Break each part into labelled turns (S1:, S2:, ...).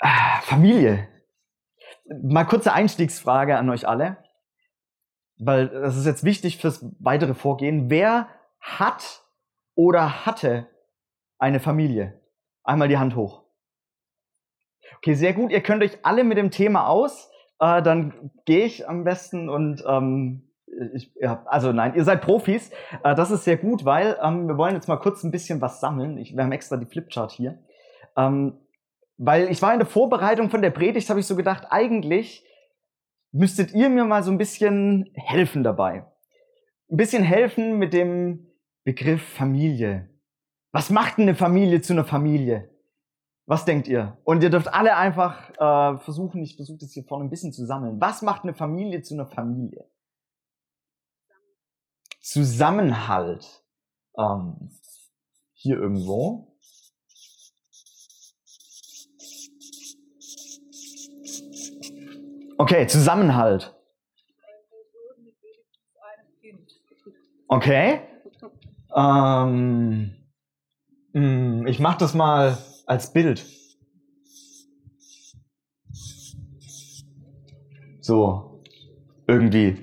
S1: Ah, Familie. Mal kurze Einstiegsfrage an euch alle, weil das ist jetzt wichtig fürs weitere Vorgehen. Wer hat oder hatte eine Familie? Einmal die Hand hoch. Okay, sehr gut. Ihr könnt euch alle mit dem Thema aus. Äh, dann gehe ich am besten und ähm, ich, ja, also nein, ihr seid Profis. Äh, das ist sehr gut, weil ähm, wir wollen jetzt mal kurz ein bisschen was sammeln. Ich, wir haben extra die Flipchart hier. Ähm, weil ich war in der Vorbereitung von der Predigt, habe ich so gedacht, eigentlich müsstet ihr mir mal so ein bisschen helfen dabei. Ein bisschen helfen mit dem Begriff Familie. Was macht eine Familie zu einer Familie? Was denkt ihr? Und ihr dürft alle einfach äh, versuchen, ich versuche das hier vorne ein bisschen zu sammeln. Was macht eine Familie zu einer Familie? Zusammenhalt. Ähm, hier irgendwo. Okay, Zusammenhalt. Okay. Ähm, hm, ich mache das mal als Bild. So, irgendwie.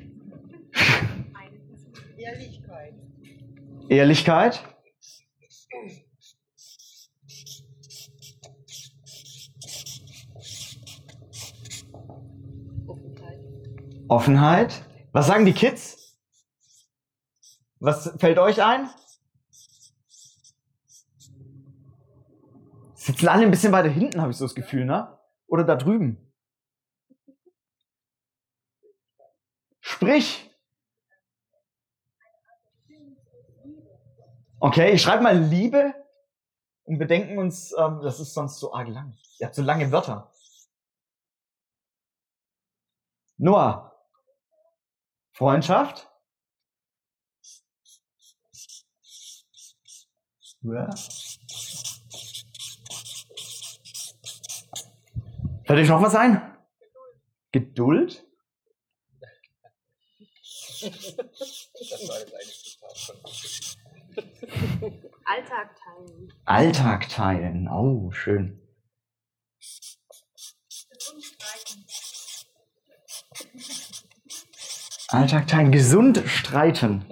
S1: Ehrlichkeit. Ehrlichkeit? Offenheit. Was sagen die Kids? Was fällt euch ein? Sitzen alle ein bisschen weiter hinten, habe ich so das Gefühl, ne? Oder da drüben? Sprich. Okay, ich schreibe mal Liebe und wir denken uns, ähm, das ist sonst so arg lang. Ihr habt so lange Wörter. Noah, Freundschaft? Ja. Fällt euch noch was ein? Geduld?
S2: Alltag teilen.
S1: Alltag teilen. Oh, schön. Alltag teilen, gesund streiten.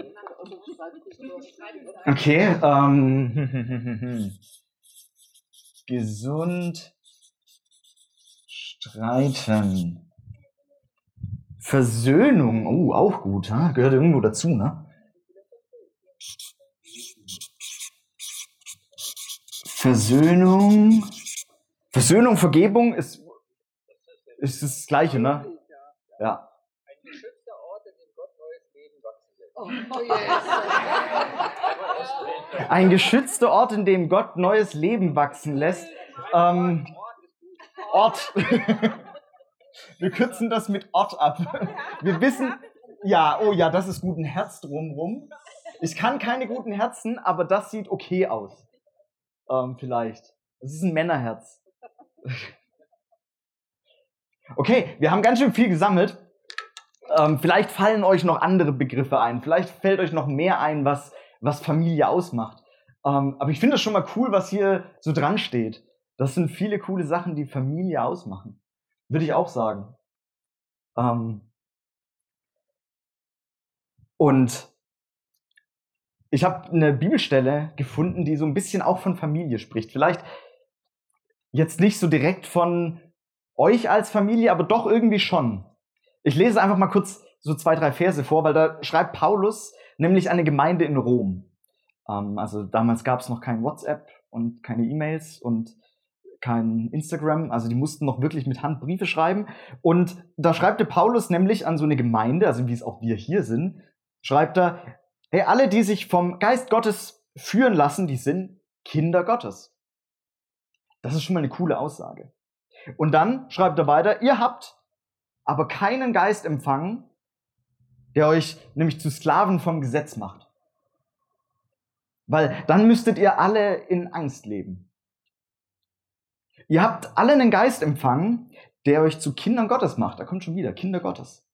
S1: Okay, ähm, gesund streiten. Versöhnung, oh, auch gut, ha? gehört irgendwo dazu, ne? Versöhnung, Versöhnung, Vergebung ist, ist das Gleiche, ne? Ja. Ein geschützter Ort, in dem Gott neues Leben wachsen lässt. Ähm, Ort. Wir kürzen das mit Ort ab. Wir wissen, ja, oh ja, das ist gut, ein Herz drumrum. Ich kann keine guten Herzen, aber das sieht okay aus. Ähm, vielleicht. Es ist ein Männerherz. Okay, wir haben ganz schön viel gesammelt. Ähm, vielleicht fallen euch noch andere Begriffe ein. Vielleicht fällt euch noch mehr ein, was, was Familie ausmacht. Ähm, aber ich finde es schon mal cool, was hier so dran steht. Das sind viele coole Sachen, die Familie ausmachen. Würde ich auch sagen. Ähm, und ich habe eine Bibelstelle gefunden, die so ein bisschen auch von Familie spricht. Vielleicht jetzt nicht so direkt von euch als Familie, aber doch irgendwie schon. Ich lese einfach mal kurz so zwei, drei Verse vor, weil da schreibt Paulus nämlich eine Gemeinde in Rom. Ähm, also damals gab es noch kein WhatsApp und keine E-Mails und kein Instagram, also die mussten noch wirklich mit Hand Briefe schreiben. Und da schreibt der Paulus nämlich an so eine Gemeinde, also wie es auch wir hier sind, schreibt er, hey, alle, die sich vom Geist Gottes führen lassen, die sind Kinder Gottes. Das ist schon mal eine coole Aussage. Und dann schreibt er weiter, ihr habt aber keinen Geist empfangen, der euch nämlich zu Sklaven vom Gesetz macht. Weil dann müsstet ihr alle in Angst leben. Ihr habt alle einen Geist empfangen, der euch zu Kindern Gottes macht. Da kommt schon wieder, Kinder Gottes.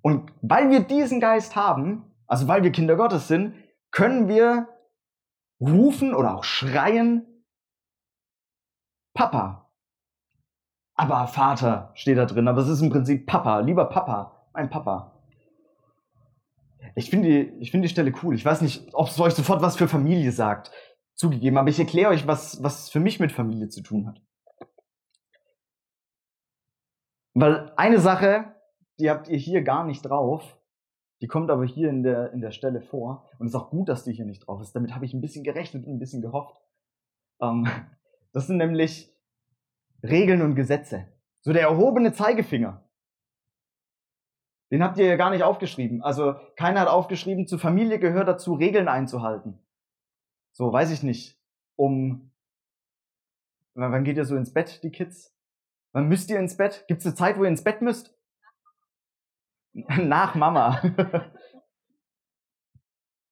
S1: Und weil wir diesen Geist haben, also weil wir Kinder Gottes sind, können wir rufen oder auch schreien, Papa, Aber Vater steht da drin, aber es ist im Prinzip Papa, lieber Papa, mein Papa. Ich finde die, ich finde die Stelle cool. Ich weiß nicht, ob es euch sofort was für Familie sagt. Zugegeben, aber ich erkläre euch, was, was für mich mit Familie zu tun hat. Weil eine Sache, die habt ihr hier gar nicht drauf, die kommt aber hier in der, in der Stelle vor. Und es ist auch gut, dass die hier nicht drauf ist. Damit habe ich ein bisschen gerechnet und ein bisschen gehofft. Ähm, das sind nämlich Regeln und Gesetze. So der erhobene Zeigefinger. Den habt ihr ja gar nicht aufgeschrieben. Also keiner hat aufgeschrieben, zur Familie gehört dazu, Regeln einzuhalten. So, weiß ich nicht. Um, wann geht ihr so ins Bett, die Kids? Wann müsst ihr ins Bett? Gibt es eine Zeit, wo ihr ins Bett müsst? Nach Mama.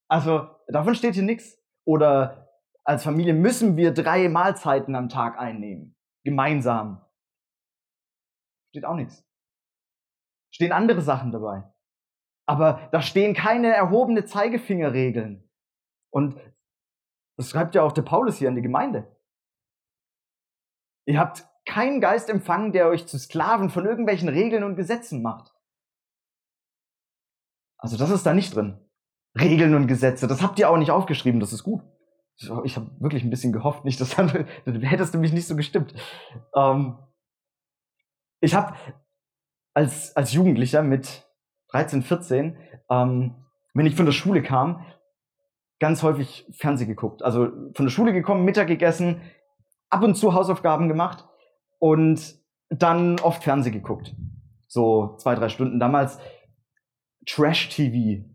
S1: also, davon steht hier nichts. Oder als Familie müssen wir drei Mahlzeiten am Tag einnehmen. Gemeinsam. Steht auch nichts. Stehen andere Sachen dabei. Aber da stehen keine erhobene Zeigefingerregeln. Und das schreibt ja auch der Paulus hier an die Gemeinde. Ihr habt keinen Geist empfangen, der euch zu Sklaven von irgendwelchen Regeln und Gesetzen macht. Also das ist da nicht drin. Regeln und Gesetze, das habt ihr auch nicht aufgeschrieben, das ist gut. Ich habe wirklich ein bisschen gehofft, nicht, dass dann, dann hättest du mich nicht so gestimmt. Ähm, ich habe als, als Jugendlicher mit 13, 14, ähm, wenn ich von der Schule kam, ganz häufig Fernseh geguckt. Also von der Schule gekommen, Mittag gegessen, ab und zu Hausaufgaben gemacht und dann oft Fernseh geguckt. So zwei, drei Stunden. Damals Trash-TV.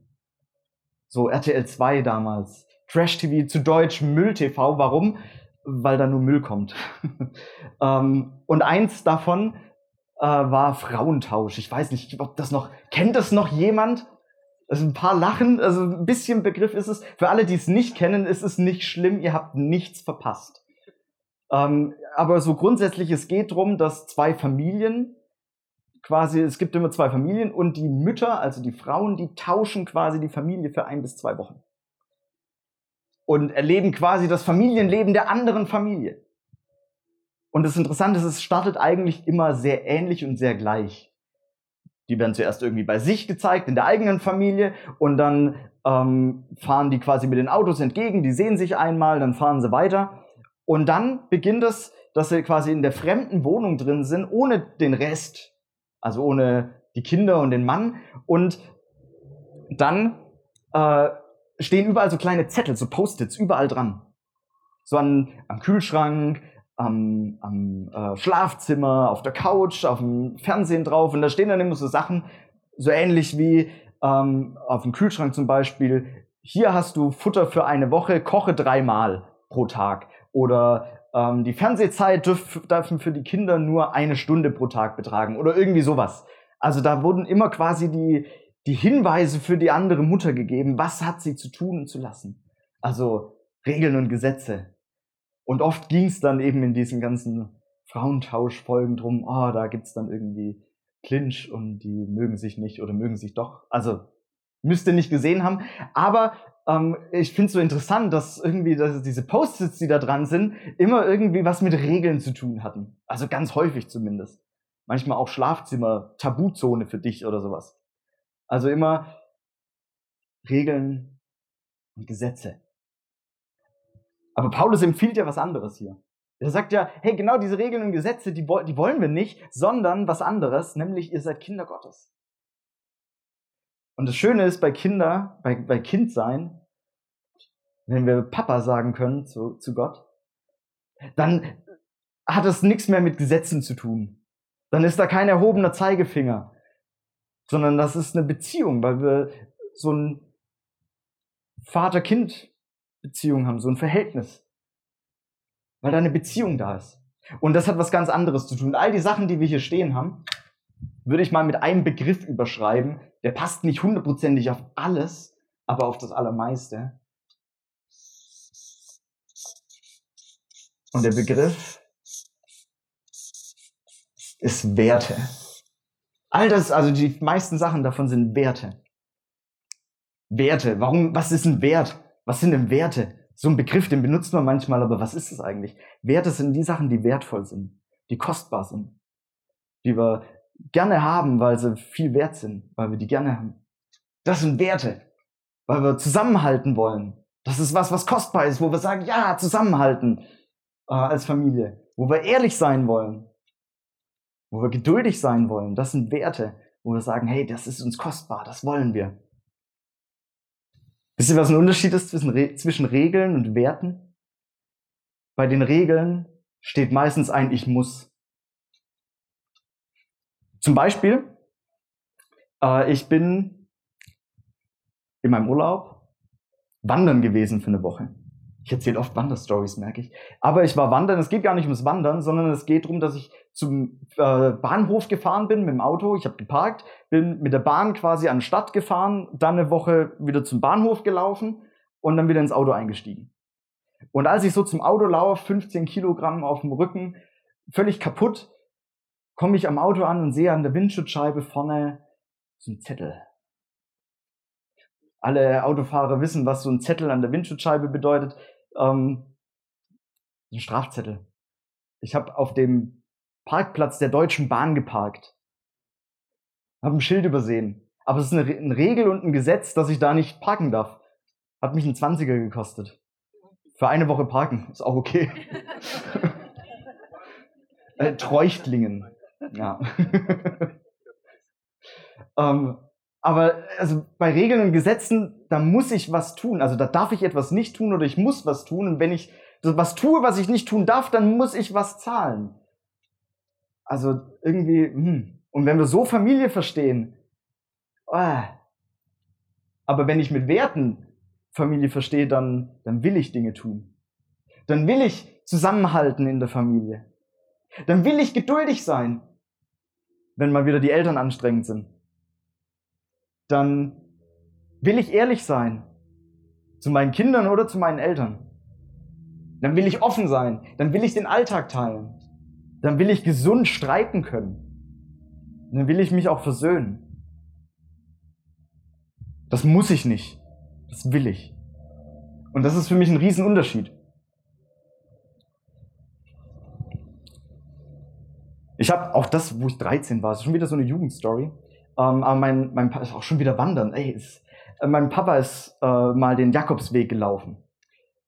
S1: So RTL 2 damals. Trash-TV zu Deutsch Müll-TV. Warum? Weil da nur Müll kommt. ähm, und eins davon äh, war Frauentausch. Ich weiß nicht, ob das noch, kennt das noch jemand? Also ein paar lachen, also ein bisschen Begriff ist es. Für alle, die es nicht kennen, ist es nicht schlimm, ihr habt nichts verpasst. Ähm, aber so grundsätzlich, es geht darum, dass zwei Familien quasi, es gibt immer zwei Familien und die Mütter, also die Frauen, die tauschen quasi die Familie für ein bis zwei Wochen. Und erleben quasi das Familienleben der anderen Familie. Und das Interessante ist, es startet eigentlich immer sehr ähnlich und sehr gleich. Die werden zuerst irgendwie bei sich gezeigt, in der eigenen Familie, und dann ähm, fahren die quasi mit den Autos entgegen, die sehen sich einmal, dann fahren sie weiter. Und dann beginnt es, dass sie quasi in der fremden Wohnung drin sind, ohne den Rest also ohne die Kinder und den Mann. Und dann äh, stehen überall so kleine Zettel, so Post-its, überall dran. So an, am Kühlschrank, am, am äh, Schlafzimmer, auf der Couch, auf dem Fernsehen drauf. Und da stehen dann immer so Sachen, so ähnlich wie ähm, auf dem Kühlschrank zum Beispiel. Hier hast du Futter für eine Woche, koche dreimal pro Tag. Oder ähm, die Fernsehzeit dürf, dürfen für die Kinder nur eine Stunde pro Tag betragen oder irgendwie sowas. Also da wurden immer quasi die, die Hinweise für die andere Mutter gegeben, was hat sie zu tun und zu lassen. Also Regeln und Gesetze. Und oft ging es dann eben in diesen ganzen Frauentauschfolgen drum, oh, da gibt's dann irgendwie Clinch und die mögen sich nicht oder mögen sich doch. Also müsste nicht gesehen haben. Aber ähm, ich finde es so interessant, dass irgendwie dass diese Post-its, die da dran sind, immer irgendwie was mit Regeln zu tun hatten. Also ganz häufig zumindest. Manchmal auch Schlafzimmer, Tabuzone für dich oder sowas. Also immer Regeln und Gesetze. Aber Paulus empfiehlt ja was anderes hier. Er sagt ja, hey, genau diese Regeln und Gesetze, die, die wollen wir nicht, sondern was anderes, nämlich ihr seid Kinder Gottes. Und das Schöne ist bei Kinder, bei, bei Kindsein, wenn wir Papa sagen können zu, zu Gott, dann hat es nichts mehr mit Gesetzen zu tun. Dann ist da kein erhobener Zeigefinger, sondern das ist eine Beziehung, weil wir so ein Vater-Kind-Beziehung haben, so ein Verhältnis. Weil da eine Beziehung da ist. Und das hat was ganz anderes zu tun. All die Sachen, die wir hier stehen haben, würde ich mal mit einem Begriff überschreiben. Der passt nicht hundertprozentig auf alles, aber auf das Allermeiste. Und der Begriff ist Werte. All das, also die meisten Sachen davon sind Werte. Werte. Warum, was ist ein Wert? Was sind denn Werte? So ein Begriff, den benutzt man manchmal, aber was ist es eigentlich? Werte sind die Sachen, die wertvoll sind, die kostbar sind, die wir gerne haben, weil sie viel wert sind, weil wir die gerne haben. Das sind Werte, weil wir zusammenhalten wollen. Das ist was, was kostbar ist, wo wir sagen, ja, zusammenhalten äh, als Familie, wo wir ehrlich sein wollen, wo wir geduldig sein wollen. Das sind Werte, wo wir sagen, hey, das ist uns kostbar, das wollen wir. Wisst ihr, was ein Unterschied ist zwischen, Re zwischen Regeln und Werten? Bei den Regeln steht meistens ein Ich muss. Zum Beispiel, äh, ich bin in meinem Urlaub wandern gewesen für eine Woche. Ich erzähle oft Wanderstories, merke ich. Aber ich war wandern, es geht gar nicht ums Wandern, sondern es geht darum, dass ich zum äh, Bahnhof gefahren bin mit dem Auto. Ich habe geparkt, bin mit der Bahn quasi an die Stadt gefahren, dann eine Woche wieder zum Bahnhof gelaufen und dann wieder ins Auto eingestiegen. Und als ich so zum Auto laufe, 15 Kilogramm auf dem Rücken, völlig kaputt, komme ich am Auto an und sehe an der Windschutzscheibe vorne so ein Zettel. Alle Autofahrer wissen, was so ein Zettel an der Windschutzscheibe bedeutet. Ähm, ein Strafzettel. Ich habe auf dem Parkplatz der Deutschen Bahn geparkt. Habe ein Schild übersehen. Aber es ist eine, eine Regel und ein Gesetz, dass ich da nicht parken darf. Hat mich ein 20er gekostet. Für eine Woche parken. Ist auch okay. äh, Treuchtlingen. Ja. ähm, aber also bei Regeln und Gesetzen, da muss ich was tun. Also da darf ich etwas nicht tun oder ich muss was tun. Und wenn ich was tue, was ich nicht tun darf, dann muss ich was zahlen. Also irgendwie, hm. und wenn wir so Familie verstehen, oh. aber wenn ich mit Werten Familie verstehe, dann, dann will ich Dinge tun. Dann will ich zusammenhalten in der Familie. Dann will ich geduldig sein, wenn mal wieder die Eltern anstrengend sind. Dann will ich ehrlich sein zu meinen Kindern oder zu meinen Eltern. Dann will ich offen sein. Dann will ich den Alltag teilen. Dann will ich gesund streiten können. Dann will ich mich auch versöhnen. Das muss ich nicht. Das will ich. Und das ist für mich ein Riesenunterschied. Ich habe auch das, wo ich 13 war, ist schon wieder so eine Jugendstory. Ähm, aber mein, mein Papa ist auch schon wieder wandern. Ey, ist, äh, mein Papa ist äh, mal den Jakobsweg gelaufen.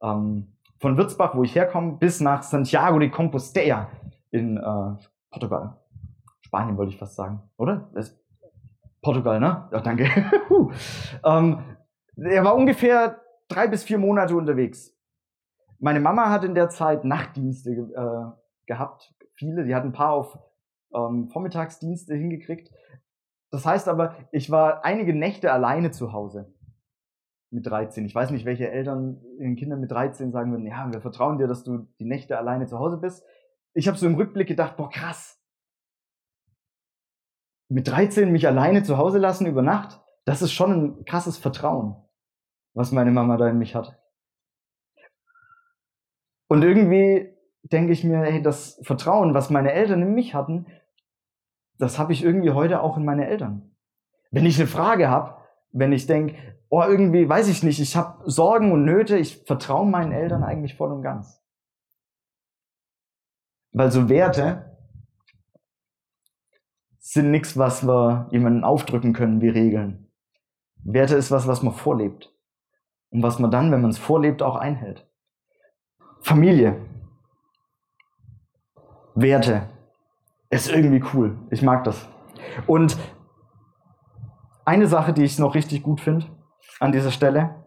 S1: Ähm, von Würzbach, wo ich herkomme, bis nach Santiago de Compostela in äh, Portugal. Spanien wollte ich fast sagen, oder? Portugal, ne? Ja, danke. ähm, er war ungefähr drei bis vier Monate unterwegs. Meine Mama hat in der Zeit Nachtdienste äh, gehabt viele, die hatten ein paar auf ähm, Vormittagsdienste hingekriegt. Das heißt aber, ich war einige Nächte alleine zu Hause mit 13. Ich weiß nicht, welche Eltern ihren Kindern mit 13 sagen würden, ja, wir vertrauen dir, dass du die Nächte alleine zu Hause bist. Ich habe so im Rückblick gedacht, boah, krass. Mit 13 mich alleine zu Hause lassen über Nacht, das ist schon ein krasses Vertrauen, was meine Mama da in mich hat. Und irgendwie denke ich mir, hey, das Vertrauen, was meine Eltern in mich hatten, das habe ich irgendwie heute auch in meine Eltern. Wenn ich eine Frage habe, wenn ich denke, oh, irgendwie, weiß ich nicht, ich habe Sorgen und Nöte, ich vertraue meinen Eltern eigentlich voll und ganz. Weil so Werte sind nichts, was wir jemandem aufdrücken können wie Regeln. Werte ist was, was man vorlebt. Und was man dann, wenn man es vorlebt, auch einhält. Familie. Werte. Ist irgendwie cool. Ich mag das. Und eine Sache, die ich noch richtig gut finde an dieser Stelle,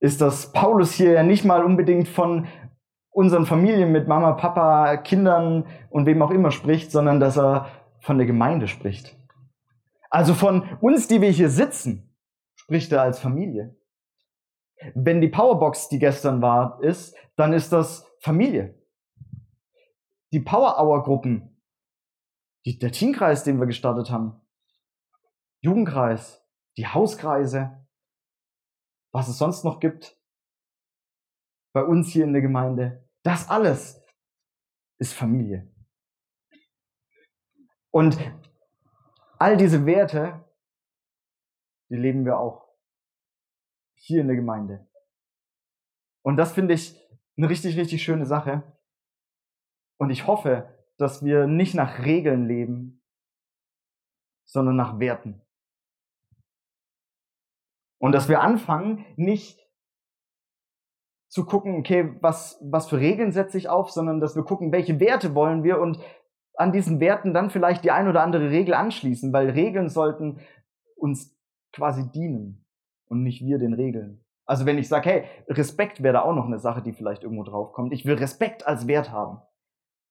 S1: ist, dass Paulus hier ja nicht mal unbedingt von unseren Familien mit Mama, Papa, Kindern und wem auch immer spricht, sondern dass er von der Gemeinde spricht. Also von uns, die wir hier sitzen, spricht er als Familie. Wenn die Powerbox, die gestern war, ist, dann ist das Familie die Power Hour Gruppen, die, der Teamkreis, den wir gestartet haben, Jugendkreis, die Hauskreise, was es sonst noch gibt, bei uns hier in der Gemeinde, das alles ist Familie. Und all diese Werte, die leben wir auch hier in der Gemeinde. Und das finde ich eine richtig, richtig schöne Sache. Und ich hoffe, dass wir nicht nach Regeln leben, sondern nach Werten. Und dass wir anfangen, nicht zu gucken, okay, was, was für Regeln setze ich auf, sondern dass wir gucken, welche Werte wollen wir und an diesen Werten dann vielleicht die ein oder andere Regel anschließen, weil Regeln sollten uns quasi dienen und nicht wir den Regeln. Also wenn ich sage, hey, Respekt wäre da auch noch eine Sache, die vielleicht irgendwo draufkommt. Ich will Respekt als Wert haben.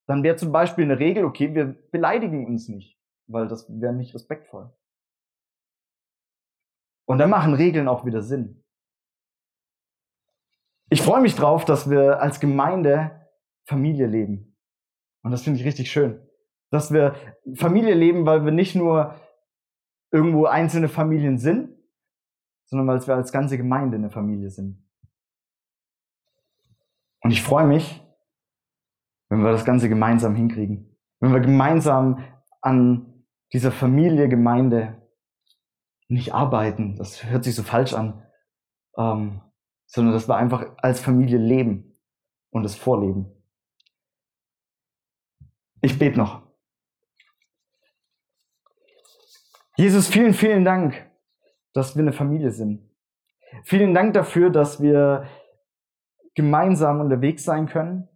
S1: Dann wäre zum Beispiel eine Regel, okay, wir beleidigen uns nicht, weil das wäre nicht respektvoll. Und dann machen Regeln auch wieder Sinn. Ich freue mich drauf, dass wir als Gemeinde Familie leben. Und das finde ich richtig schön. Dass wir Familie leben, weil wir nicht nur irgendwo einzelne Familien sind, sondern weil wir als ganze Gemeinde eine Familie sind. Und ich freue mich, wenn wir das Ganze gemeinsam hinkriegen. Wenn wir gemeinsam an dieser Familie, Gemeinde nicht arbeiten. Das hört sich so falsch an. Ähm, sondern dass wir einfach als Familie leben und es vorleben. Ich bete noch. Jesus, vielen, vielen Dank, dass wir eine Familie sind. Vielen Dank dafür, dass wir gemeinsam unterwegs sein können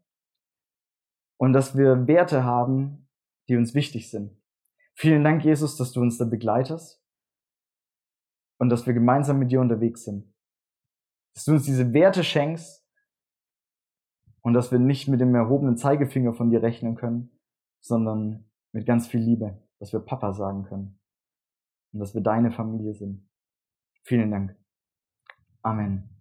S1: und dass wir Werte haben, die uns wichtig sind. Vielen Dank, Jesus, dass du uns da begleitest und dass wir gemeinsam mit dir unterwegs sind dass du uns diese Werte schenkst und dass wir nicht mit dem erhobenen Zeigefinger von dir rechnen können, sondern mit ganz viel Liebe, dass wir Papa sagen können und dass wir deine Familie sind. Vielen Dank. Amen.